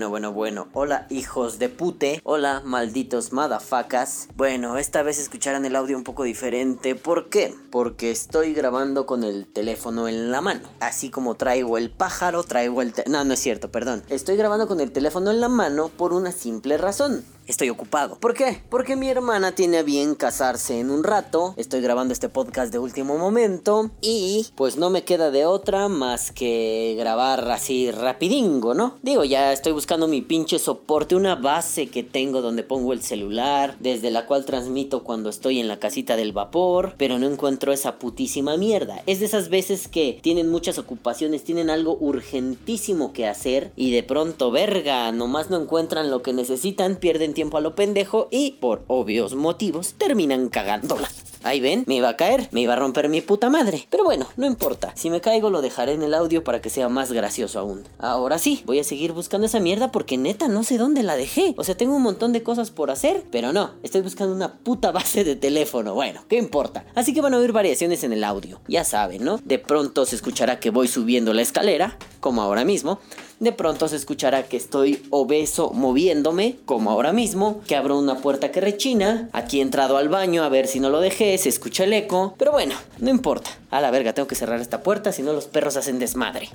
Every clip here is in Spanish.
Bueno, bueno, bueno. Hola, hijos de pute. Hola, malditos madafacas. Bueno, esta vez escucharán el audio un poco diferente. ¿Por qué? Porque estoy grabando con el teléfono en la mano. Así como traigo el pájaro, traigo el... no, no es cierto, perdón. Estoy grabando con el teléfono en la mano por una simple razón estoy ocupado. ¿Por qué? Porque mi hermana tiene a bien casarse en un rato. Estoy grabando este podcast de último momento. Y pues no me queda de otra más que grabar así rapidingo, ¿no? Digo, ya estoy buscando mi pinche soporte, una base que tengo donde pongo el celular, desde la cual transmito cuando estoy en la casita del vapor, pero no encuentro esa putísima mierda. Es de esas veces que tienen muchas ocupaciones, tienen algo urgentísimo que hacer y de pronto, verga, nomás no encuentran lo que necesitan, pierden tiempo tiempo a lo pendejo y, por obvios motivos, terminan cagándola. Ahí ven, me iba a caer, me iba a romper mi puta madre. Pero bueno, no importa. Si me caigo lo dejaré en el audio para que sea más gracioso aún. Ahora sí, voy a seguir buscando esa mierda porque neta no sé dónde la dejé. O sea, tengo un montón de cosas por hacer, pero no, estoy buscando una puta base de teléfono. Bueno, ¿qué importa? Así que van a oír variaciones en el audio. Ya saben, ¿no? De pronto se escuchará que voy subiendo la escalera, como ahora mismo de pronto se escuchará que estoy obeso moviéndome, como ahora mismo, que abro una puerta que rechina, aquí he entrado al baño a ver si no lo dejé, se escucha el eco, pero bueno, no importa. A la verga, tengo que cerrar esta puerta, si no los perros hacen desmadre.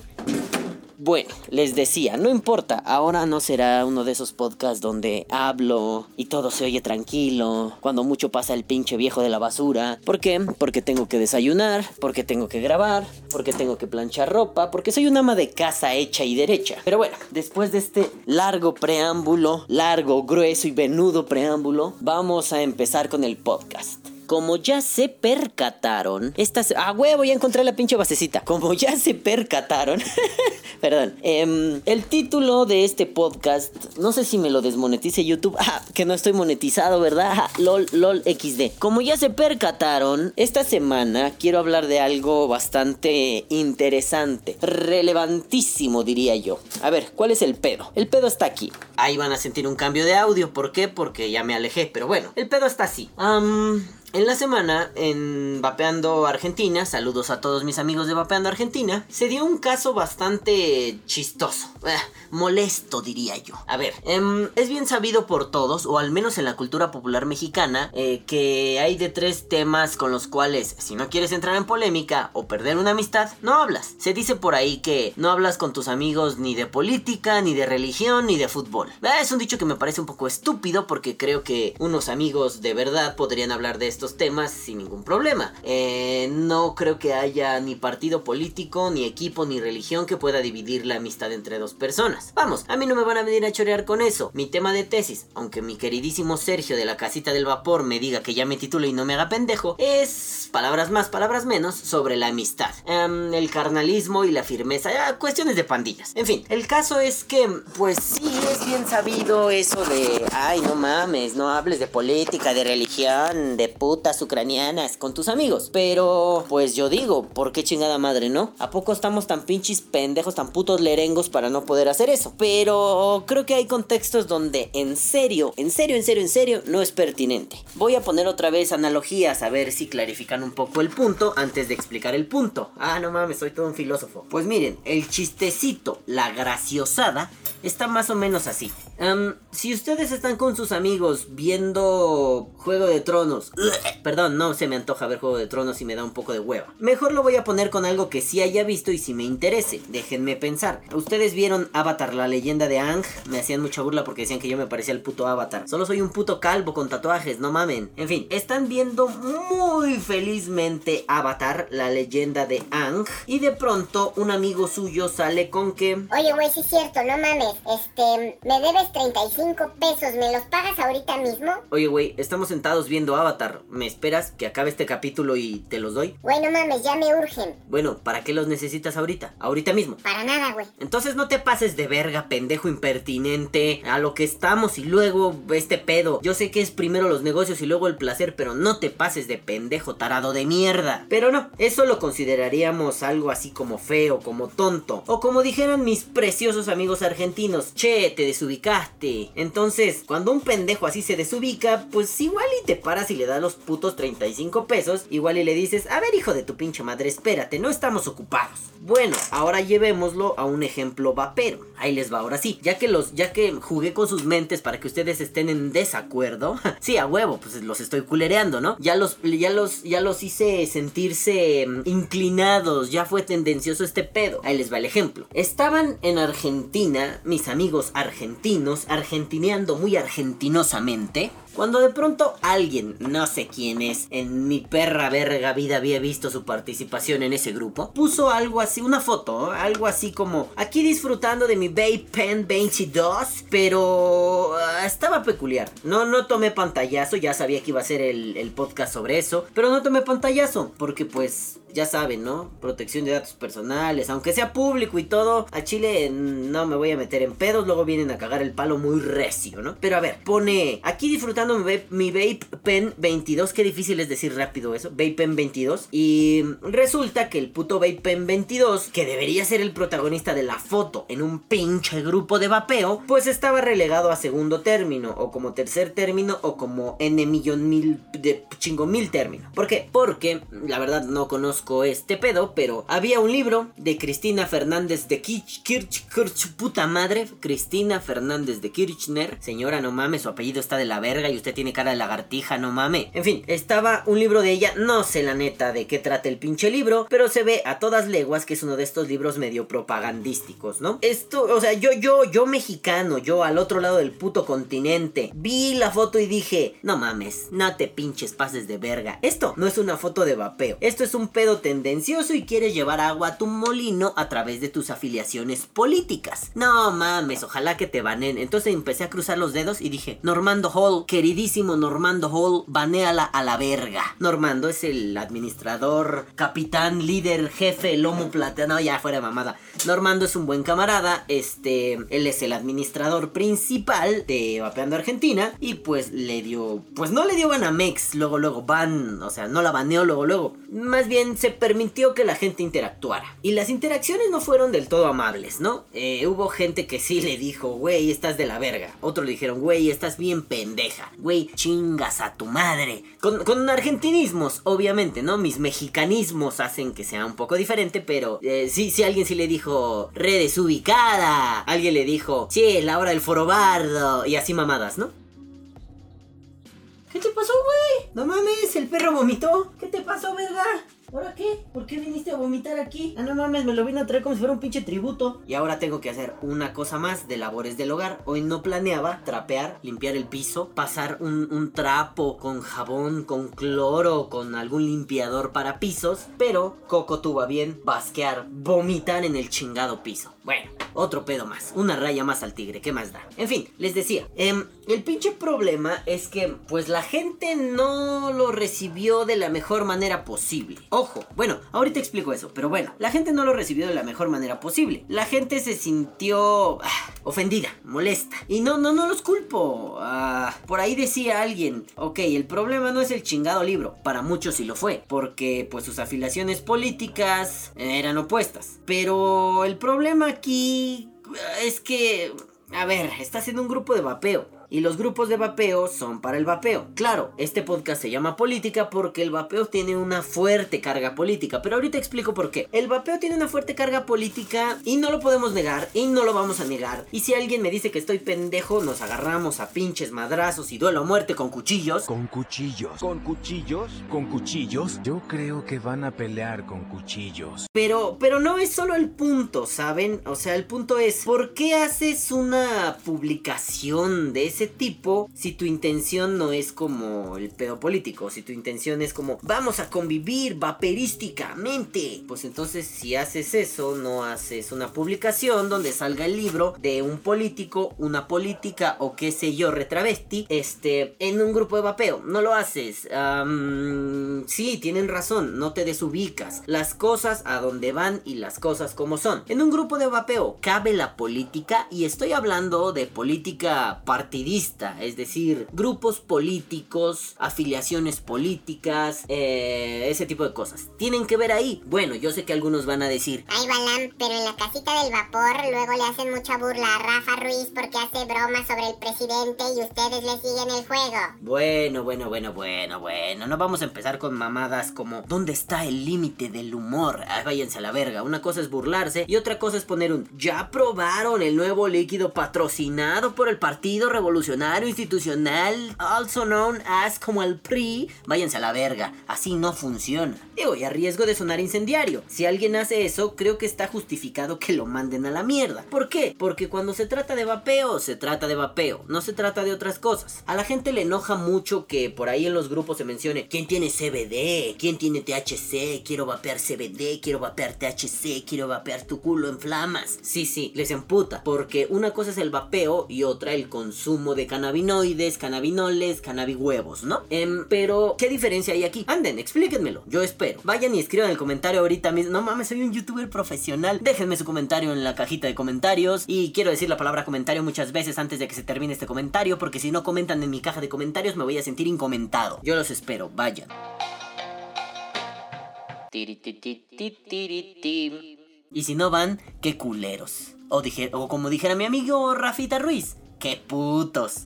Bueno, les decía, no importa, ahora no será uno de esos podcasts donde hablo y todo se oye tranquilo, cuando mucho pasa el pinche viejo de la basura. ¿Por qué? Porque tengo que desayunar, porque tengo que grabar, porque tengo que planchar ropa, porque soy una ama de casa hecha y derecha. Pero bueno, después de este largo preámbulo, largo, grueso y venudo preámbulo, vamos a empezar con el podcast. Como ya se percataron, estas... Ah, huevo, ya encontré la pinche basecita. Como ya se percataron... perdón. Em, el título de este podcast, no sé si me lo desmonetice YouTube. Ah, que no estoy monetizado, ¿verdad? Ah, lol, lol, XD. Como ya se percataron, esta semana quiero hablar de algo bastante interesante. Relevantísimo, diría yo. A ver, ¿cuál es el pedo? El pedo está aquí. Ahí van a sentir un cambio de audio. ¿Por qué? Porque ya me alejé. Pero bueno, el pedo está así. Um, en la semana, en Vapeando Argentina, saludos a todos mis amigos de Vapeando Argentina, se dio un caso bastante chistoso, eh, molesto diría yo. A ver, em, es bien sabido por todos, o al menos en la cultura popular mexicana, eh, que hay de tres temas con los cuales, si no quieres entrar en polémica o perder una amistad, no hablas. Se dice por ahí que no hablas con tus amigos ni de política, ni de religión, ni de fútbol. Eh, es un dicho que me parece un poco estúpido porque creo que unos amigos de verdad podrían hablar de esto temas sin ningún problema. Eh, no creo que haya ni partido político, ni equipo, ni religión que pueda dividir la amistad entre dos personas. Vamos, a mí no me van a venir a chorear con eso. Mi tema de tesis, aunque mi queridísimo Sergio de la casita del vapor me diga que ya me titule y no me haga pendejo, es palabras más, palabras menos sobre la amistad. Em, el carnalismo y la firmeza, cuestiones de pandillas. En fin, el caso es que, pues sí, es bien sabido eso de, ay, no mames, no hables de política, de religión, de puta ucranianas con tus amigos. Pero, pues yo digo, ¿por qué chingada madre, no? ¿A poco estamos tan pinches pendejos, tan putos lerengos para no poder hacer eso? Pero creo que hay contextos donde en serio, en serio, en serio, en serio, no es pertinente. Voy a poner otra vez analogías a ver si clarifican un poco el punto antes de explicar el punto. Ah, no mames, soy todo un filósofo. Pues miren, el chistecito, la graciosada, está más o menos así. si ustedes están con sus amigos viendo Juego de Tronos, perdón, no se me antoja ver Juego de Tronos y me da un poco de hueva. Mejor lo voy a poner con algo que sí haya visto y sí me interese. Déjenme pensar. ¿Ustedes vieron Avatar, la leyenda de Ang? Me hacían mucha burla porque decían que yo me parecía el puto Avatar. Solo soy un puto calvo con tatuajes, no mamen. En fin, están viendo muy felizmente Avatar, la leyenda de Ang. Y de pronto un amigo suyo sale con que... Oye, güey, sí es cierto, no mames. Este, me debes 35 pesos, ¿me los pagas ahorita mismo? Oye, güey, estamos sentados viendo Avatar. ¿Me esperas que acabe este capítulo y te los doy? Güey, no mames, ya me urgen. Bueno, ¿para qué los necesitas ahorita? Ahorita mismo. Para nada, güey. Entonces no te pases de verga, pendejo impertinente, a lo que estamos y luego este pedo. Yo sé que es primero los negocios y luego el placer, pero no te pases de pendejo tarado de mierda. Pero no, eso lo consideraríamos algo así como feo, como tonto. O como dijeran mis preciosos amigos argentinos che, te desubicaste. Entonces, cuando un pendejo así se desubica, pues igual y te paras y le das los putos 35 pesos, igual y le dices, a ver hijo de tu pinche madre, espérate, no estamos ocupados. Bueno, ahora llevémoslo a un ejemplo vapero. Ahí les va, ahora sí, ya que los, ya que jugué con sus mentes para que ustedes estén en desacuerdo, sí, a huevo, pues los estoy culereando, ¿no? Ya los, ya los, ya los hice sentirse mm, inclinados, ya fue tendencioso este pedo. Ahí les va el ejemplo. Estaban en Argentina, mis amigos argentinos, argentineando muy argentinosamente. Cuando de pronto alguien, no sé quién es, en mi perra verga vida había visto su participación en ese grupo, puso algo así, una foto, algo así como aquí disfrutando de mi Vape Pen 22, pero ah, estaba peculiar. No, no tomé pantallazo, ya sabía que iba a ser el, el podcast sobre eso, pero no tomé pantallazo, porque pues ya saben, ¿no? Protección de datos personales, aunque sea público y todo, a Chile no me voy a meter en pedos, luego vienen a cagar el palo muy recio, ¿no? Pero a ver, pone aquí disfrutando mi vape, pen 22, qué difícil es decir rápido eso, vape pen 22, y resulta que el puto vape pen 22, que debería ser el protagonista de la foto en un pinche grupo de vapeo, pues estaba relegado a segundo término, o como tercer término, o como n millón mil de chingo mil término. ¿Por qué? Porque la verdad no conozco este pedo, pero había un libro de Cristina Fernández de Kirch, Kirch, Kirch, puta madre, Cristina Fernández de Kirchner. Señora, no mames, su apellido está de la verga y usted tiene cara de lagartija, no mames. En fin, estaba un libro de ella, no sé la neta de qué trata el pinche libro, pero se ve a todas leguas que es uno de estos libros medio propagandísticos, ¿no? Esto, o sea, yo, yo, yo mexicano, yo al otro lado del puto continente, vi la foto y dije, no mames, no te pinches pases de verga. Esto no es una foto de vapeo, esto es un pedo tendencioso y quieres llevar agua a tu molino a través de tus afiliaciones políticas. No mames, ojalá que te banen. Entonces empecé a cruzar los dedos y dije, Normando Hall, queridísimo Normando Hall, baneala a la verga. Normando es el administrador, capitán, líder, jefe, lomo plateado. No, ya fuera mamada. Normando es un buen camarada. Este, él es el administrador principal de Vapeando Argentina. Y pues le dio, pues no le dio Banamex, luego, luego, ban, o sea, no la baneó luego, luego. Más bien se permitió que la gente interactuara. Y las interacciones no fueron del todo amables, ¿no? Eh, hubo gente que sí le dijo, güey, estás de la verga. Otros le dijeron, güey, estás bien pendeja. Güey, chingas a tu madre. Con, argentinismos, obviamente, ¿no? Mis mexicanismos hacen que sea un poco diferente, pero eh, sí, alguien sí le dijo, redes ubicada. Alguien le dijo, sí, la hora del forobardo. Y así mamadas, ¿no? ¿Qué te pasó, güey? No mames, el perro vomitó. ¿Qué te pasó, verga? ¿Ahora qué? ¿Por qué viniste a vomitar aquí? Ah, no mames, me lo vine a traer como si fuera un pinche tributo. Y ahora tengo que hacer una cosa más de labores del hogar. Hoy no planeaba trapear, limpiar el piso, pasar un, un trapo con jabón, con cloro, con algún limpiador para pisos. Pero Coco tuvo a bien basquear, vomitar en el chingado piso. Bueno, otro pedo más. Una raya más al tigre, ¿qué más da? En fin, les decía, eh, el pinche problema es que pues la gente no lo recibió de la mejor manera posible. Ojo, bueno, ahorita explico eso, pero bueno, la gente no lo recibió de la mejor manera posible. La gente se sintió ah, ofendida, molesta. Y no, no, no los culpo. Ah, por ahí decía alguien, ok, el problema no es el chingado libro. Para muchos sí lo fue, porque pues sus afiliaciones políticas eran opuestas. Pero el problema aquí es que... A ver, estás en un grupo de vapeo y los grupos de vapeo son para el vapeo. Claro, este podcast se llama política porque el vapeo tiene una fuerte carga política, pero ahorita explico por qué. El vapeo tiene una fuerte carga política y no lo podemos negar y no lo vamos a negar. Y si alguien me dice que estoy pendejo, nos agarramos a pinches madrazos y duelo a muerte con cuchillos. Con cuchillos. Con cuchillos. Con cuchillos. Yo creo que van a pelear con cuchillos. Pero, pero no es solo el punto, ¿saben? O sea, el punto es, ¿por qué haces una publicación de ese tipo si tu intención no es como el pedo político, si tu intención es como vamos a convivir vaperísticamente, pues entonces si haces eso, no haces una publicación donde salga el libro de un político, una política o qué sé yo, retravesti, este, en un grupo de vapeo, no lo haces. sí, tienen razón, no te desubicas. Las cosas a donde van y las cosas como son. En un grupo de vapeo cabe la política y estoy hablando de política partidista partidista, es decir, grupos políticos, afiliaciones políticas, eh, ese tipo de cosas. Tienen que ver ahí. Bueno, yo sé que algunos van a decir, Ay, Balam, pero en la casita del vapor luego le hacen mucha burla a Rafa Ruiz porque hace bromas sobre el presidente y ustedes le siguen el juego. Bueno, bueno, bueno, bueno, bueno. No vamos a empezar con mamadas como ¿dónde está el límite del humor? Ah, váyanse a la verga. Una cosa es burlarse y otra cosa es poner un ¿Ya probaron el nuevo líquido patrocinado por el Partido Revolucionario Institucional, also known as como el PRI? Váyanse a la verga. Así no funciona. Digo, y a riesgo de sonar incendiario. Si alguien hace eso, creo que está justificado que lo manden a la mierda. ¿Por qué? Porque cuando se trata de vapeo, se trata de vapeo. No se trata de otras cosas. A la gente le enoja mucho que por ahí en los grupos se mencione quién tiene CBD, quién tiene THC, quiero vapear CBD, quiero vapear THC, quiero vapear tu culo en flamas. Sí, sí, les emputa. Porque una cosa es el vapeo y otra el consumo de cannabinoides, cannabinoles, cannabihuevos, ¿no? Em, pero, ¿qué diferencia hay aquí? Anden, explíquenmelo. Yo espero. Vayan y escriban el comentario ahorita mismo. No mames, soy un youtuber profesional. Déjenme su comentario en la cajita de comentarios. Y quiero decir la palabra comentario muchas veces antes de que se termine este comentario. Porque si no comentan en mi caja de comentarios me voy a sentir incomentado. Yo los espero, vayan. Y si no van, qué culeros. O, dije, o como dijera mi amigo Rafita Ruiz, qué putos.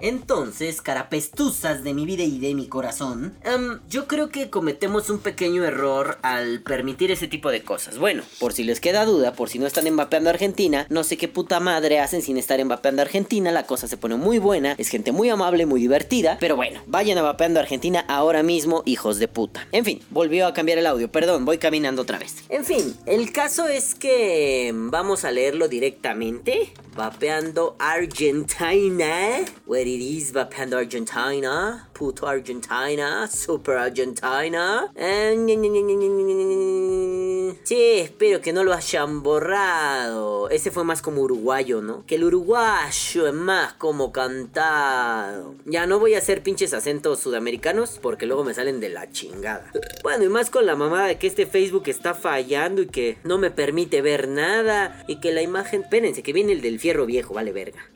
Entonces, carapestuzas de mi vida y de mi corazón, em, yo creo que cometemos un pequeño error al permitir ese tipo de cosas. Bueno, por si les queda duda, por si no están embapeando Argentina, no sé qué puta madre hacen sin estar embapeando Argentina, la cosa se pone muy buena, es gente muy amable, muy divertida, pero bueno, vayan a Argentina ahora mismo, hijos de puta. En fin, volvió a cambiar el audio, perdón, voy caminando otra vez. En fin, el caso es que em, vamos a leerlo directamente. Vapeando Argentina. Where it is Vapeando Argentina. Puto Argentina. Super Argentina. Eh, ñe, ñe. Sí, espero que no lo hayan borrado. Ese fue más como uruguayo, ¿no? Que el uruguayo es más como cantado. Ya no voy a hacer pinches acentos sudamericanos porque luego me salen de la chingada. Bueno, y más con la mamada de que este Facebook está fallando y que no me permite ver nada. Y que la imagen. Espérense, que viene el del fierro viejo, vale verga.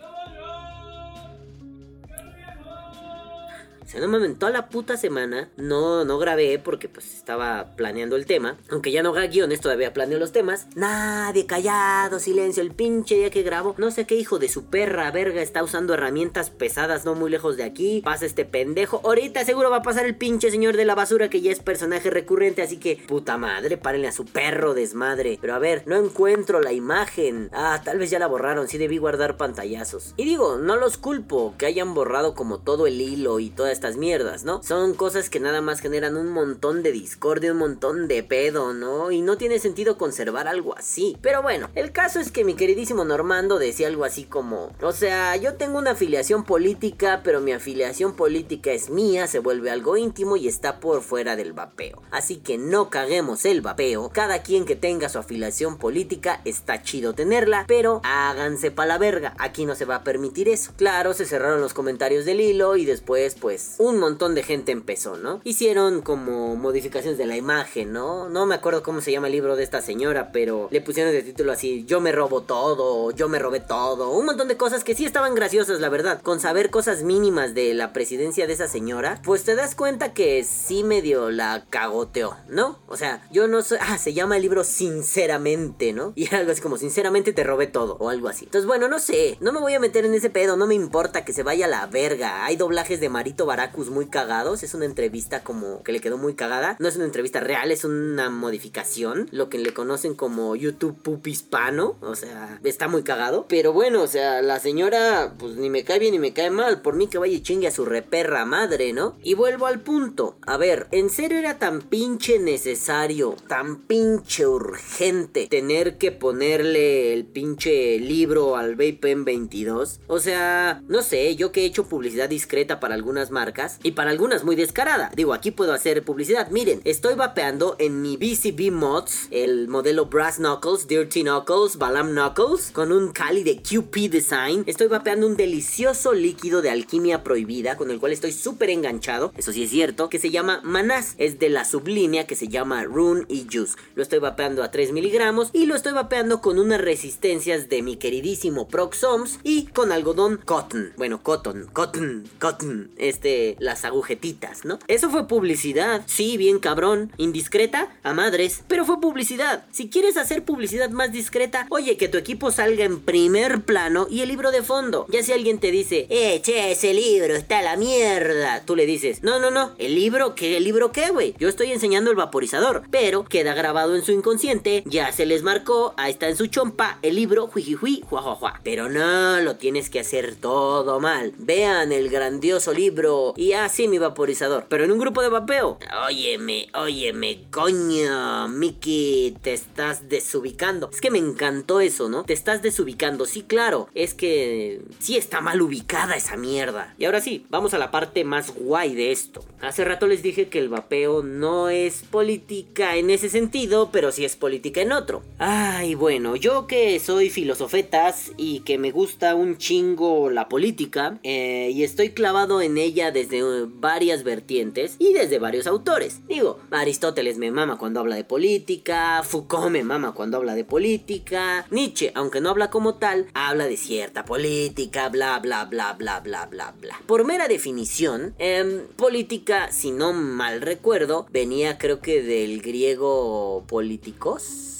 Sea, no mames, toda la puta semana no, no grabé porque pues estaba planeando el tema. Aunque ya no haga guiones, todavía planeo los temas. Nadie, callado, silencio, el pinche día que grabo. No sé qué hijo de su perra verga está usando herramientas pesadas no muy lejos de aquí. Pasa este pendejo. Ahorita seguro va a pasar el pinche señor de la basura que ya es personaje recurrente. Así que, puta madre, párenle a su perro desmadre. Pero a ver, no encuentro la imagen. Ah, tal vez ya la borraron, sí debí guardar pantallazos. Y digo, no los culpo que hayan borrado como todo el hilo y toda mierdas, ¿no? Son cosas que nada más generan un montón de discordia, un montón de pedo, ¿no? Y no tiene sentido conservar algo así. Pero bueno, el caso es que mi queridísimo Normando decía algo así como, o sea, yo tengo una afiliación política, pero mi afiliación política es mía, se vuelve algo íntimo y está por fuera del vapeo. Así que no caguemos el vapeo, cada quien que tenga su afiliación política está chido tenerla, pero háganse pa' la verga, aquí no se va a permitir eso. Claro, se cerraron los comentarios del hilo y después pues un montón de gente empezó, ¿no? Hicieron como modificaciones de la imagen, ¿no? No me acuerdo cómo se llama el libro de esta señora, pero le pusieron de título así, yo me robo todo, yo me robé todo, un montón de cosas que sí estaban graciosas, la verdad. Con saber cosas mínimas de la presidencia de esa señora, pues te das cuenta que sí medio la cagoteó, ¿no? O sea, yo no sé, ah, se llama el libro Sinceramente, ¿no? Y algo así como, sinceramente te robé todo, o algo así. Entonces, bueno, no sé, no me voy a meter en ese pedo, no me importa que se vaya a la verga. Hay doblajes de Marito Muy cagados, es una entrevista como que le quedó muy cagada. No es una entrevista real, es una modificación, lo que le conocen como YouTube Pup Hispano, o sea, está muy cagado. Pero bueno, o sea, la señora, pues ni me cae bien ni me cae mal, por mí que vaya y chingue a su reperra madre, ¿no? Y vuelvo al punto, a ver, ¿en serio era tan pinche necesario, tan pinche urgente tener que ponerle el pinche libro al Vapen 22? O sea, no sé, yo que he hecho publicidad discreta para algunas marcas, y para algunas muy descarada. Digo, aquí puedo hacer publicidad. Miren, estoy vapeando en mi BCB Mods el modelo Brass Knuckles, Dirty Knuckles, Balam Knuckles con un Cali de QP Design. Estoy vapeando un delicioso líquido de alquimia prohibida con el cual estoy súper enganchado. Eso sí es cierto, que se llama Manás. Es de la sublínea que se llama Rune y Juice. Lo estoy vapeando a 3 miligramos y lo estoy vapeando con unas resistencias de mi queridísimo Proxoms y con algodón cotton. Bueno, cotton, cotton, cotton. Este, las agujetitas, ¿no? Eso fue publicidad. Sí, bien cabrón. Indiscreta, a madres. Pero fue publicidad. Si quieres hacer publicidad más discreta, oye, que tu equipo salga en primer plano y el libro de fondo. Ya si alguien te dice, eh, ese libro está la mierda. Tú le dices, no, no, no. ¿El libro qué? ¿El libro qué, güey? Yo estoy enseñando el vaporizador. Pero queda grabado en su inconsciente. Ya se les marcó. Ahí está en su chompa. El libro, juijijui, juajuajua. Pero no, lo tienes que hacer todo mal. Vean el grandioso libro. Y así mi vaporizador. Pero en un grupo de vapeo. Óyeme, óyeme, coño. Miki, te estás desubicando. Es que me encantó eso, ¿no? Te estás desubicando. Sí, claro. Es que sí está mal ubicada esa mierda. Y ahora sí, vamos a la parte más guay de esto. Hace rato les dije que el vapeo no es política en ese sentido, pero sí es política en otro. Ay, bueno, yo que soy filosofetas y que me gusta un chingo la política, eh, y estoy clavado en ella desde eh, varias vertientes y desde varios autores. Digo, Aristóteles me mama cuando habla de política, Foucault me mama cuando habla de política, Nietzsche, aunque no habla como tal, habla de cierta política, bla bla bla bla bla bla bla. Por mera definición, em, política, si no mal recuerdo, venía creo que del griego políticos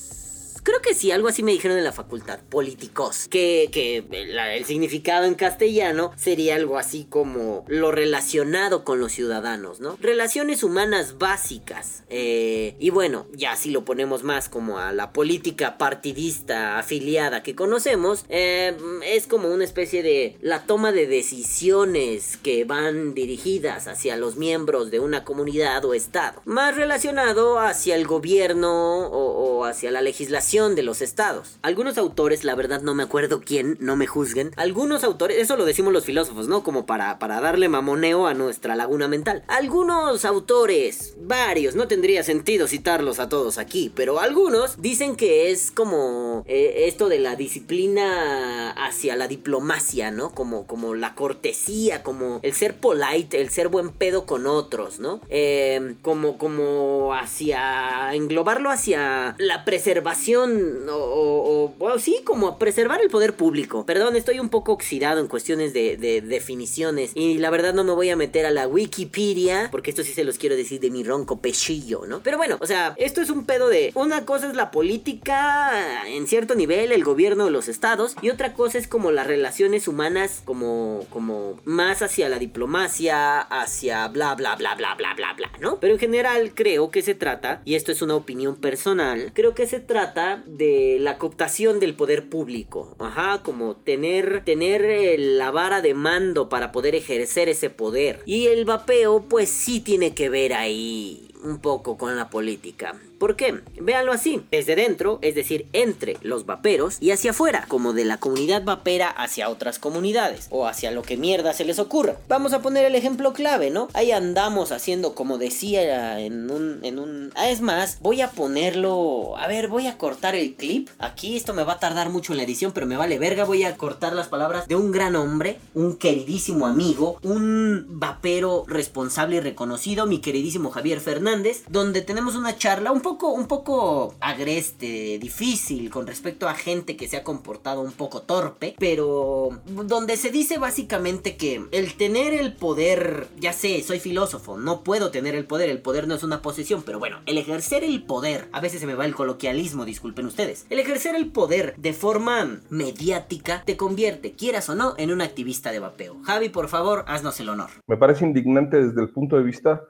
Creo que sí, algo así me dijeron en la facultad, políticos. Que, que el significado en castellano sería algo así como lo relacionado con los ciudadanos, ¿no? Relaciones humanas básicas. Eh, y bueno, ya si lo ponemos más como a la política partidista afiliada que conocemos, eh, es como una especie de la toma de decisiones que van dirigidas hacia los miembros de una comunidad o estado. Más relacionado hacia el gobierno o, o hacia la legislación de los estados. Algunos autores, la verdad no me acuerdo quién, no me juzguen. Algunos autores, eso lo decimos los filósofos, ¿no? Como para, para darle mamoneo a nuestra laguna mental. Algunos autores, varios, no tendría sentido citarlos a todos aquí, pero algunos dicen que es como eh, esto de la disciplina hacia la diplomacia, ¿no? Como, como la cortesía, como el ser polite, el ser buen pedo con otros, ¿no? Eh, como, como hacia englobarlo hacia la preservación o, bueno, sí, como preservar el poder público. Perdón, estoy un poco oxidado en cuestiones de, definiciones y la verdad no me voy a meter a la Wikipedia porque esto sí se los quiero decir de mi ronco pechillo, ¿no? Pero bueno, o sea, esto es un pedo de una cosa es la política en cierto nivel, el gobierno de los estados y otra cosa es como las relaciones humanas como como más hacia la diplomacia, hacia bla bla bla bla bla bla bla, ¿no? Pero en general creo que se trata y esto es una opinión personal, creo que se trata de la cooptación del poder público. Ajá, como tener, tener eh, la vara de mando para poder ejercer ese poder. Y el vapeo, pues sí tiene que ver ahí un poco con la política. ¿Por qué? Véanlo así, desde dentro, es decir, entre los vaperos y hacia afuera, como de la comunidad vapera hacia otras comunidades o hacia lo que mierda se les ocurra. Vamos a poner el ejemplo clave, ¿no? Ahí andamos haciendo como decía en un en un ah, es más, voy a ponerlo, a ver, voy a cortar el clip. Aquí esto me va a tardar mucho en la edición, pero me vale verga, voy a cortar las palabras de un gran hombre, un queridísimo amigo, un vapero responsable y reconocido, mi queridísimo Javier Fernández, donde tenemos una charla un poco, un poco agreste, difícil con respecto a gente que se ha comportado un poco torpe, pero donde se dice básicamente que el tener el poder, ya sé, soy filósofo, no puedo tener el poder, el poder no es una posesión, pero bueno, el ejercer el poder, a veces se me va el coloquialismo, disculpen ustedes, el ejercer el poder de forma mediática te convierte, quieras o no, en un activista de vapeo. Javi, por favor, haznos el honor. Me parece indignante desde el punto de vista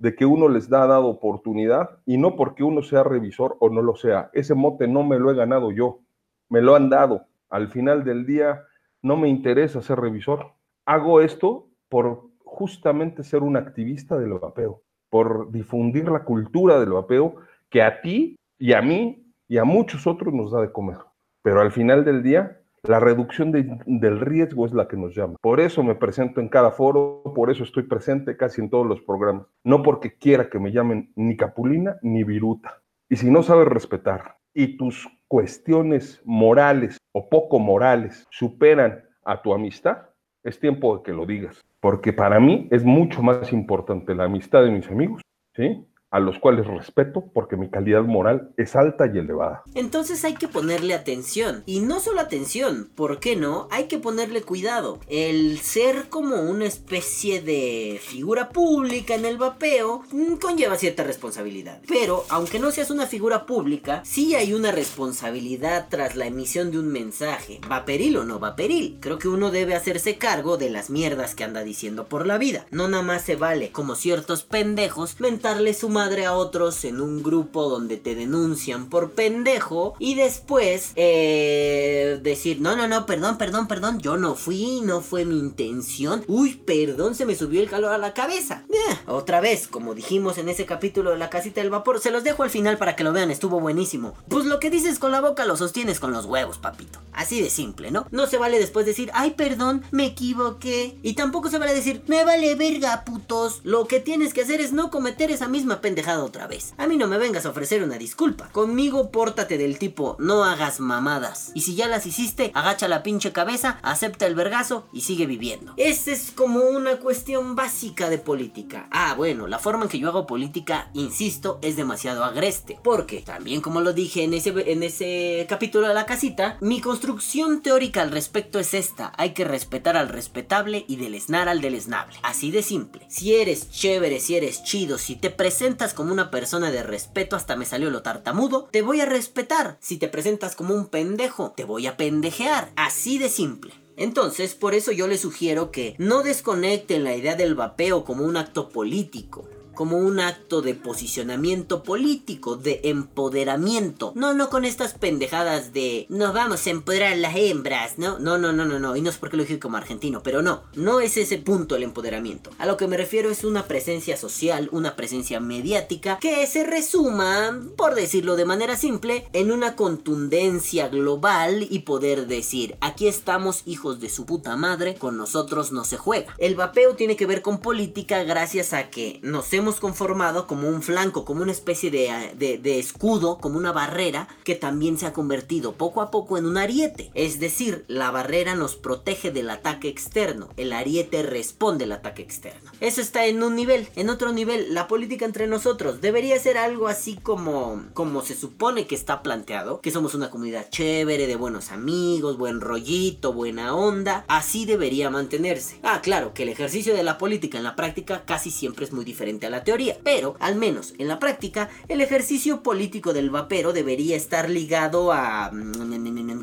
de que uno les da dado oportunidad y no porque uno sea revisor o no lo sea. Ese mote no me lo he ganado yo, me lo han dado. Al final del día no me interesa ser revisor. Hago esto por justamente ser un activista del vapeo, por difundir la cultura del vapeo que a ti y a mí y a muchos otros nos da de comer. Pero al final del día La reducción de- del riesgo es la que nos llama. Por eso me presento en cada foro, por eso estoy presente casi en todos los programas. No porque quiera que me llamen ni Capulina ni Viruta. Y si no sabes respetar y tus cuestiones morales o poco morales superan a tu amistad, es tiempo de que lo digas. Porque para mí es mucho más importante la amistad de mis amigos, ¿sí? A los cuales respeto porque mi calidad moral es alta y elevada. Entonces hay que ponerle atención. Y no solo atención, ¿por qué no? Hay que ponerle cuidado. El ser como una especie de figura pública en el vapeo mm, conlleva cierta responsabilidad. Pero, aunque no seas una figura pública, sí hay una responsabilidad tras la emisión de un mensaje. Vaperil o no vaperil. Creo que uno debe hacerse cargo de las mierdas que anda diciendo por la vida. No nada más se vale, como ciertos pendejos, mentarle su a otros en un grupo donde te denuncian por pendejo y después eh, decir, no, no, no, perdón, perdón, perdón, yo no fui, no fue mi intención. Uy, perdón, se me subió el calor a la cabeza. Eh, otra vez, como dijimos en ese capítulo de la casita del vapor, se los dejo al final para que lo vean, estuvo buenísimo. Pues lo que dices con la boca lo sostienes con los huevos, papito. Así de simple, ¿no? No se vale después decir, ay, perdón, me equivoqué. Y tampoco se vale decir, me vale verga, putos. Lo que tienes que hacer es no cometer esa misma pendejada otra vez. A mí no me vengas a ofrecer una disculpa. Conmigo pórtate del tipo, no hagas mamadas. Y si ya las hiciste, agacha la pinche cabeza, acepta el vergazo y sigue viviendo. Esa es como una cuestión básica de política. Ah, bueno, la forma en que yo hago política, insisto, es demasiado agreste. Porque, también como lo dije en ese, en ese capítulo de la casita, mi construcción teórica al respecto es esta. Hay que respetar al respetable y deleznar al deleznable. Así de simple. Si eres chévere, si eres chido, si te presentas como una persona de respeto, hasta me salió lo tartamudo, te voy a respetar. Si te presentas como un pendejo, te voy a pendejear. Así de simple. Entonces, por eso yo les sugiero que no desconecten la idea del vapeo como un acto político como un acto de posicionamiento político, de empoderamiento. No, no con estas pendejadas de nos vamos a empoderar las hembras, ¿no? No, no, no, no, no. Y no es porque lo dije como argentino, pero no. No es ese punto el empoderamiento. A lo que me refiero es una presencia social, una presencia mediática que se resuma, por decirlo de manera simple, en una contundencia global y poder decir, aquí estamos hijos de su puta madre, con nosotros no se juega. El vapeo tiene que ver con política gracias a que nos hemos conformado como un flanco, como una especie de, de, de, escudo, como una barrera que también se ha convertido poco a poco en un ariete. Es decir, la barrera nos protege del ataque externo, el ariete responde al ataque externo. Eso está en un nivel. En otro nivel, la política entre nosotros debería ser algo así como, como se supone que está planteado, que somos una comunidad chévere, de buenos amigos, buen rollito, buena onda. Así debería mantenerse. Ah, claro, que el ejercicio de la política en la práctica casi siempre es muy diferente a la teoría, pero al menos en la práctica el ejercicio político del vapero debería estar ligado a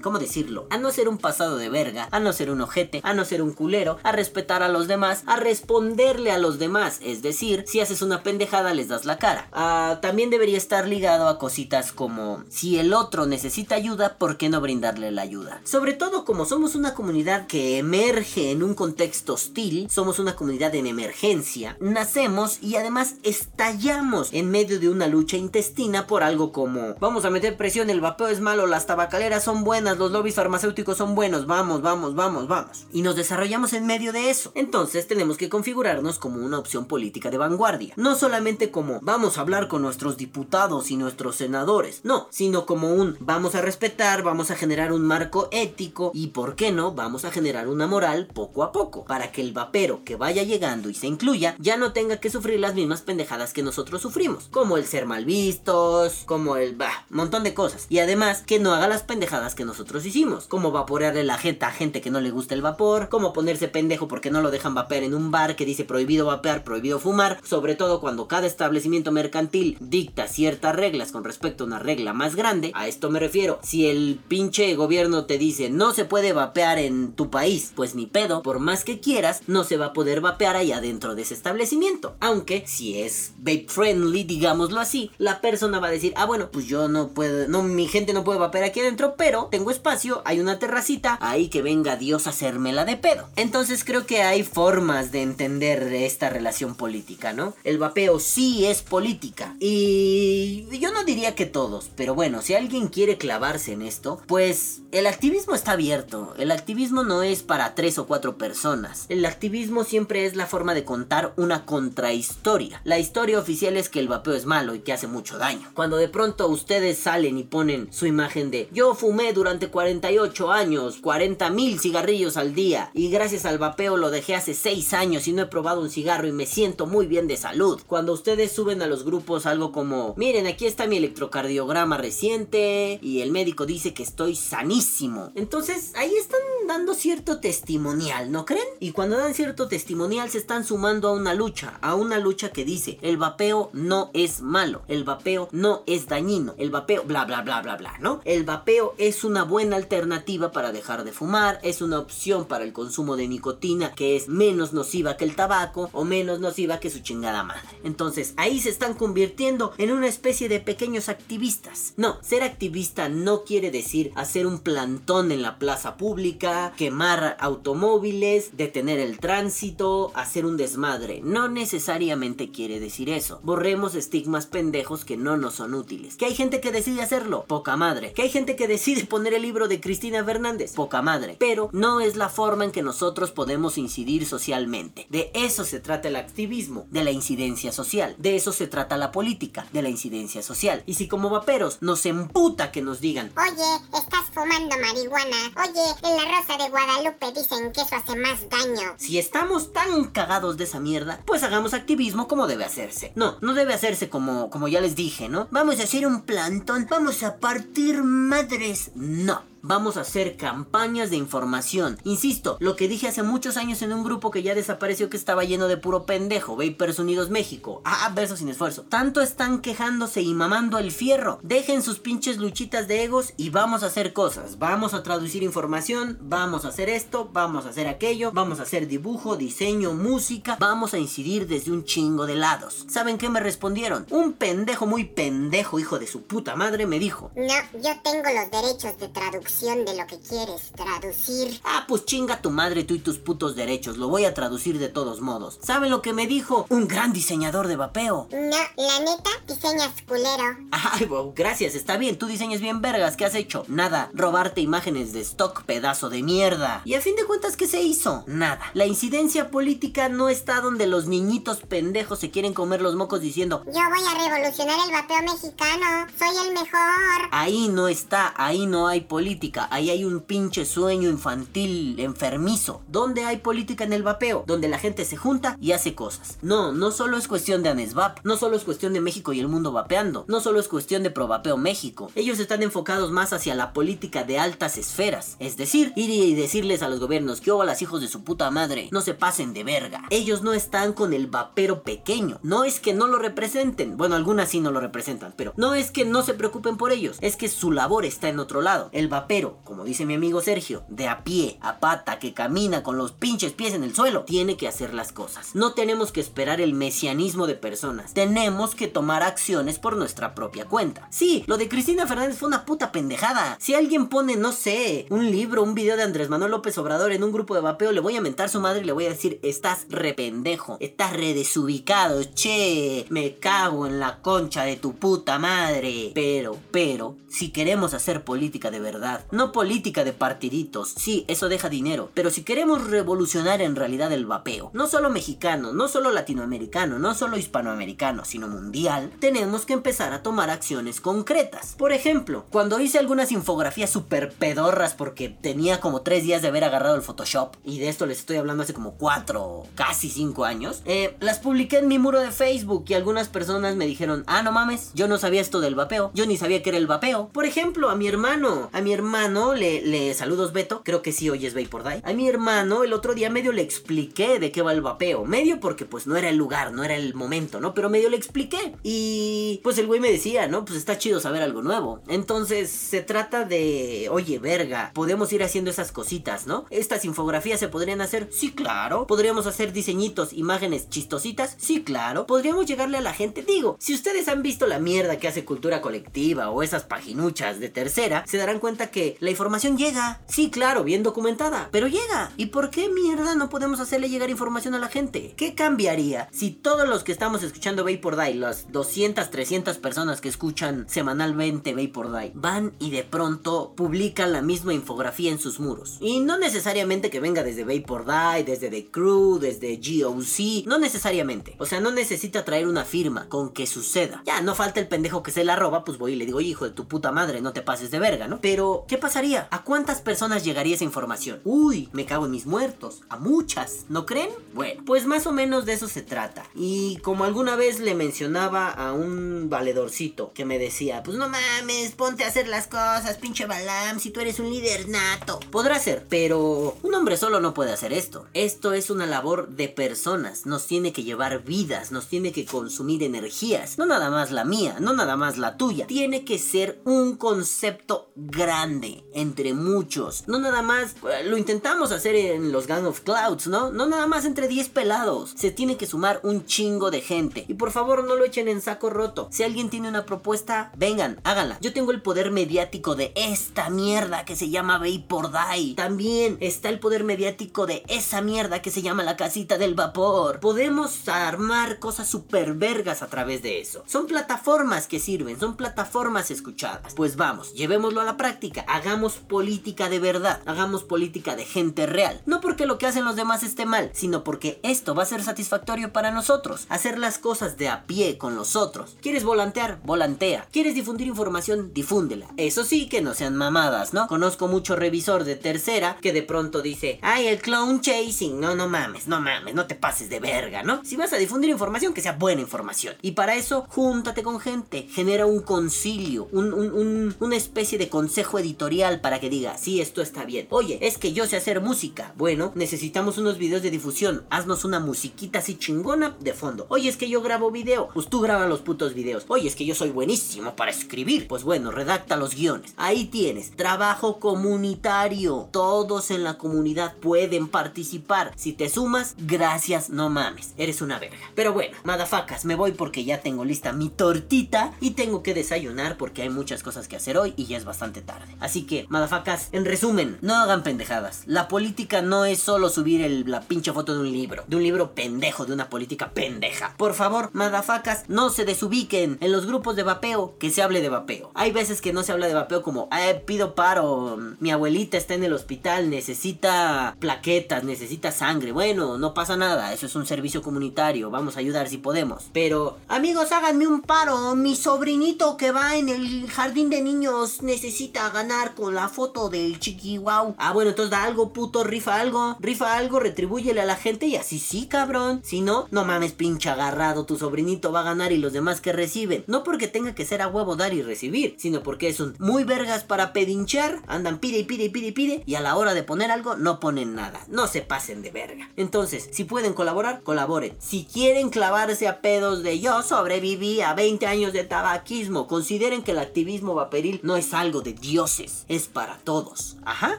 ¿cómo decirlo? A no ser un pasado de verga, a no ser un ojete, a no ser un culero, a respetar a los demás, a responderle a los demás, es decir, si haces una pendejada les das la cara. Ah, también debería estar ligado a cositas como si el otro necesita ayuda, ¿por qué no brindarle la ayuda? Sobre todo como somos una comunidad que emerge en un contexto hostil, somos una comunidad en emergencia, nacemos y además estallamos en medio de una lucha intestina por algo como vamos a meter presión, el vapeo es malo, las tabacaleras son buenas, los lobbies farmacéuticos son buenos, vamos, vamos, vamos, vamos. Y nos desarrollamos en medio de eso. Entonces tenemos que configurarnos como una opción política de vanguardia. No solamente como vamos a hablar con nuestros diputados y nuestros senadores, no, sino como un vamos a respetar, vamos a generar un marco ético y por qué no, vamos a generar una moral poco a poco, para que el vapero que vaya llegando y se incluya ya no tenga que sufrir las mismas pendejadas que nosotros sufrimos, como el ser mal vistos, como el bah, montón de cosas. Y además que no haga las pendejadas que nosotros hicimos, como vaporearle la jeta a gente que no le gusta el vapor, como ponerse pendejo porque no lo dejan vapear en un bar que dice prohibido vapear, prohibido fumar, sobre todo cuando cada establecimiento mercantil dicta ciertas reglas con respecto a una regla más grande. A esto me refiero, si el pinche gobierno te dice no se puede vapear en tu país, pues ni pedo, por más que quieras, no se va a poder vapear ahí adentro de ese establecimiento. Aunque si es vape friendly, digámoslo así, la persona va a decir, ah, bueno, pues yo no puedo, no, mi gente no puede vapear aquí adentro, pero tengo espacio, hay una terracita, ahí que venga Dios a hacérmela de pedo. Entonces creo que hay formas de entender esta relación política, ¿no? El vapeo sí es política. Y yo no diría que todos, pero bueno, si alguien quiere clavarse en esto, pues el activismo está abierto. El activismo no es para tres o cuatro personas. El activismo siempre es la forma de contar una contrahistoria. La historia oficial es que el vapeo es malo y que hace mucho daño. Cuando de pronto ustedes salen y ponen su imagen de yo fumé durante 48 años, 40 mil cigarrillos al día y gracias al vapeo lo dejé hace 6 años y no he probado un cigarro y me siento muy bien de salud. Cuando ustedes suben a los grupos algo como miren aquí está mi electrocardiograma reciente y el médico dice que estoy sanísimo. Entonces ahí están dando cierto testimonial, ¿no creen? Y cuando dan cierto testimonial se están sumando a una lucha, a una lucha que dice el vapeo no es malo, el vapeo no es dañino, el vapeo bla bla bla bla bla, ¿no? El vapeo es una buena alternativa para dejar de fumar, es una opción para el consumo de nicotina que es menos nociva que el tabaco o menos nociva que su chingada madre. Entonces ahí se están convirtiendo en una especie de pequeños activistas. No, ser activista no quiere decir hacer un plantón en la plaza pública, quemar automóviles, detener el tránsito, hacer un desmadre. No necesariamente quiere decir eso. Borremos estigmas pendejos que no nos son útiles. Que hay gente que decide hacerlo, poca madre. Que hay gente que decide poner el libro de Cristina Fernández, poca madre. Pero no es la forma en que nosotros podemos incidir socialmente. De eso se trata el activismo, de la incidencia social. De eso se trata la política, de la incidencia social. Y si como vaperos nos emputa que nos digan, oye, estás fumando marihuana, oye, en la Rosa de Guadalupe dicen que eso hace más daño. Si estamos tan cagados de esa mierda, pues hagamos activismo como debe hacerse. No, no debe hacerse como, como ya les dije, ¿no? Vamos a hacer un plantón, vamos a partir madres. No. Vamos a hacer campañas de información. Insisto, lo que dije hace muchos años en un grupo que ya desapareció que estaba lleno de puro pendejo. Vapers Unidos México. Ah, verso sin esfuerzo. Tanto están quejándose y mamando el fierro. Dejen sus pinches luchitas de egos y vamos a hacer cosas. Vamos a traducir información. Vamos a hacer esto. Vamos a hacer aquello. Vamos a hacer dibujo, diseño, música. Vamos a incidir desde un chingo de lados. ¿Saben qué me respondieron? Un pendejo muy pendejo, hijo de su puta madre, me dijo. No, yo tengo los derechos de traducción de lo que quieres traducir. Ah, pues chinga tu madre tú y tus putos derechos, lo voy a traducir de todos modos. ¿Saben lo que me dijo? Un gran diseñador de vapeo. No, la neta, diseñas culero. Ay, wow, gracias, está bien, tú diseñas bien vergas, ¿qué has hecho? Nada, robarte imágenes de stock, pedazo de mierda. Y a fin de cuentas, ¿qué se hizo? Nada. La incidencia política no está donde los niñitos pendejos se quieren comer los mocos diciendo, yo voy a revolucionar el vapeo mexicano, soy el mejor. Ahí no está, ahí no hay política ahí hay un pinche sueño infantil enfermizo. ¿Dónde hay política en el vapeo? Donde la gente se junta y hace cosas. No, no solo es cuestión de Anesvap, no solo es cuestión de México y el mundo vapeando, no solo es cuestión de Provapeo México. Ellos están enfocados más hacia la política de altas esferas, es decir, ir y decirles a los gobiernos que las hijos de su puta madre, no se pasen de verga. Ellos no están con el vapero pequeño, no es que no lo representen, bueno, algunas sí no lo representan, pero no es que no se preocupen por ellos, es que su labor está en otro lado. El vapero pero, como dice mi amigo Sergio, de a pie, a pata, que camina con los pinches pies en el suelo, tiene que hacer las cosas. No tenemos que esperar el mesianismo de personas. Tenemos que tomar acciones por nuestra propia cuenta. Sí, lo de Cristina Fernández fue una puta pendejada. Si alguien pone, no sé, un libro, un video de Andrés Manuel López Obrador en un grupo de vapeo, le voy a mentar su madre y le voy a decir, estás rependejo, estás redesubicado, che, me cago en la concha de tu puta madre. Pero, pero, si queremos hacer política de verdad, no política de partiditos, sí, eso deja dinero, pero si queremos revolucionar en realidad el vapeo, no solo mexicano, no solo latinoamericano, no solo hispanoamericano, sino mundial, tenemos que empezar a tomar acciones concretas. Por ejemplo, cuando hice algunas infografías super pedorras porque tenía como tres días de haber agarrado el Photoshop, y de esto les estoy hablando hace como cuatro, casi cinco años, eh, las publiqué en mi muro de Facebook y algunas personas me dijeron, ah, no mames, yo no sabía esto del vapeo, yo ni sabía que era el vapeo. Por ejemplo, a mi hermano, a mi hermano hermano, le, le saludos Beto, creo que sí hoy es Vapor Die. A mi hermano el otro día medio le expliqué de qué va el vapeo. Medio porque pues no era el lugar, no era el momento, ¿no? Pero medio le expliqué. Y pues el güey me decía, ¿no? Pues está chido saber algo nuevo. Entonces se trata de, oye, verga, podemos ir haciendo esas cositas, ¿no? Estas infografías se podrían hacer, sí, claro. Podríamos hacer diseñitos, imágenes chistositas, sí, claro. Podríamos llegarle a la gente, digo, si ustedes han visto la mierda que hace cultura colectiva o esas paginuchas de tercera, se darán cuenta que la información llega, sí, claro, bien documentada, pero llega. ¿Y por qué mierda no podemos hacerle llegar información a la gente? ¿Qué cambiaría si todos los que estamos escuchando Vapor Die, las 200, 300 personas que escuchan semanalmente Vapor Die, van y de pronto publican la misma infografía en sus muros? Y no necesariamente que venga desde Vapor Die, desde The Crew, desde GOC, no necesariamente. O sea, no necesita traer una firma con que suceda. Ya, no falta el pendejo que se la roba, pues voy y le digo, hijo de tu puta madre, no te pases de verga, ¿no? Pero, ¿qué pasaría? ¿A cuántas personas llegaría esa información? Uy, me cago en mis muertos. A muchas, ¿no creen? Bueno, pues más o menos de eso se trata. Y como alguna vez le mencionaba a un valedorcito que me decía, pues no mames, ponte a hacer las cosas, pinche Balam, si tú eres un líder nato. Podrá ser, pero un hombre solo no puede hacer esto. Esto es una labor de personas, nos tiene que llevar vidas, nos tiene que consumir energías, no nada más la mía, no nada más la tuya. Tiene que ser un concepto grande entre muchos. No nada más eh, lo intentamos hacer en los Gang of Clouds, ¿no? No nada más entre 10 pelados. Se tiene que sumar un chingo de gente. Y por favor, no lo echen en saco roto. Si alguien tiene una propuesta, vengan, háganla. Yo tengo el poder mediático de esta mierda que se llama Vapor Die. También está el poder mediático de esa mierda que se llama la casita del vapor. Podemos armar cosas super vergas a través de eso. Son plataformas que sirven, son plataformas escuchadas. Pues vamos, llevémoslo a práctica. Hagamos política de verdad. Hagamos política de gente real. No porque lo que hacen los demás esté mal, sino porque esto va a ser satisfactorio para nosotros. Hacer las cosas de a pie con los otros. ¿Quieres volantear? Volantea. ¿Quieres difundir información? Difúndela. Eso sí, que no sean mamadas, ¿no? Conozco mucho revisor de tercera que de pronto dice, ay, el clone chasing. No, no mames, no mames, no te pases de verga, ¿no? Si vas a difundir información, que sea buena información. Y para eso, júntate con gente. Genera un concilio, un, un- un- una especie de consejo editorial para que diga, sí, esto está bien. Oye, es que yo sé hacer música. Bueno, necesitamos unos videos de difusión. Haznos una musiquita así chingona de fondo. Oye, es que yo grabo video. Pues tú graba los putos videos. Oye, es que yo soy buenísimo para escribir. Pues bueno, redacta los guiones. Ahí tienes. Trabajo comunitario. Todos en la comunidad pueden participar. Si te sumas, gracias, no mames. Eres una verga. Pero bueno, madafacas, me voy porque ya tengo lista mi tortita y tengo que desayunar porque hay muchas cosas que hacer hoy y ya es bastante tarde. Así que, madafacas, en resumen, no hagan pendejadas. La política no es solo subir la pinche foto de un libro, de un libro pendejo, de una política pendeja. Por favor, madafacas, no se desubiquen en los grupos de vapeo, que se hable de vapeo. Hay veces que no se habla de vapeo como, "Eh, pido paro, mi abuelita está en el hospital, necesita plaquetas, necesita sangre. Bueno, no pasa nada, eso es un servicio comunitario, vamos a ayudar si podemos. Pero, amigos, háganme un paro, mi sobrinito que va en el jardín de niños necesita ganar con la foto del chiqui wow. Ah, bueno, entonces da algo, puto, rifa algo, rifa algo, retribúyele a la gente y así sí, cabrón. Si no, no mames, pinche agarrado, tu sobrinito va a ganar y los demás que reciben. No porque tenga que ser a huevo dar y recibir, sino porque son muy vergas para pedinchar, andan pide y pide y pide y pide, y a la hora de poner algo no ponen nada. No se pasen de verga. Entonces, si pueden colaborar, colaboren. Si quieren clavarse a pedos de yo sobreviví a 20 años de tabaquismo, consideren que el activismo vaporil no es algo de dioses, es para todos. Ajá.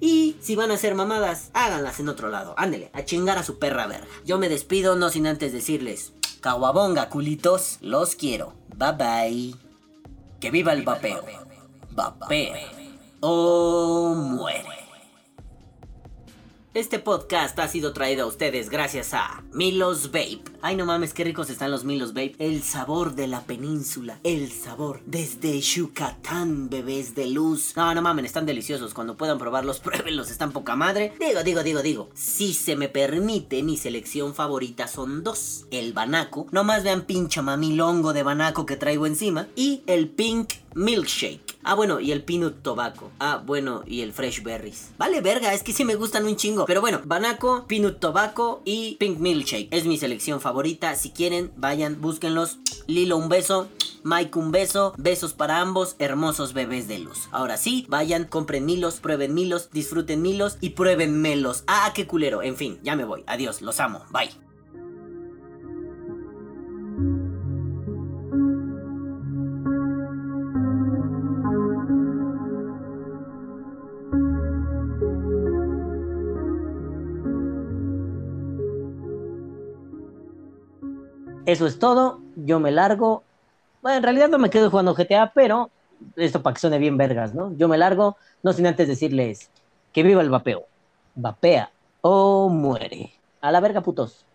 Y si van a hacer mamadas, háganlas en otro lado. Ándele, a chingar a su perra verga. Yo me despido no sin antes decirles, caguabonga, culitos, los quiero. Bye bye. Que viva el vapeo. Vapea. O muere. Este podcast ha sido traído a ustedes gracias a Milos Vape. Ay, no mames, qué ricos están los Milos Vape. El sabor de la península. El sabor desde Yucatán, bebés de luz. No, no mames, están deliciosos. Cuando puedan probarlos, pruébenlos, están poca madre. Digo, digo, digo, digo. Si se me permite, mi selección favorita son dos. El Banaco. Nomás vean pinche mamilongo de Banaco que traigo encima. Y el Pink Milkshake. Ah, bueno, y el Peanut Tobacco. Ah, bueno, y el Fresh Berries. Vale, verga, es que sí me gustan un chingo. Pero bueno, Banaco, Peanut Tobacco y Pink Milkshake. Es mi selección Si quieren, vayan, búsquenlos. Lilo, un beso. Mike, un beso. Besos para ambos, hermosos bebés de luz. Ahora sí, vayan, compren milos, prueben milos, disfruten milos y prueben melos. Ah, qué culero. En fin, ya me voy. Adiós, los amo. Bye. Eso es todo. Yo me largo. Bueno, en realidad no me quedo jugando GTA, pero esto para que suene bien vergas, ¿no? Yo me largo, no sin antes decirles que viva el vapeo. Vapea o muere. A la verga, putos.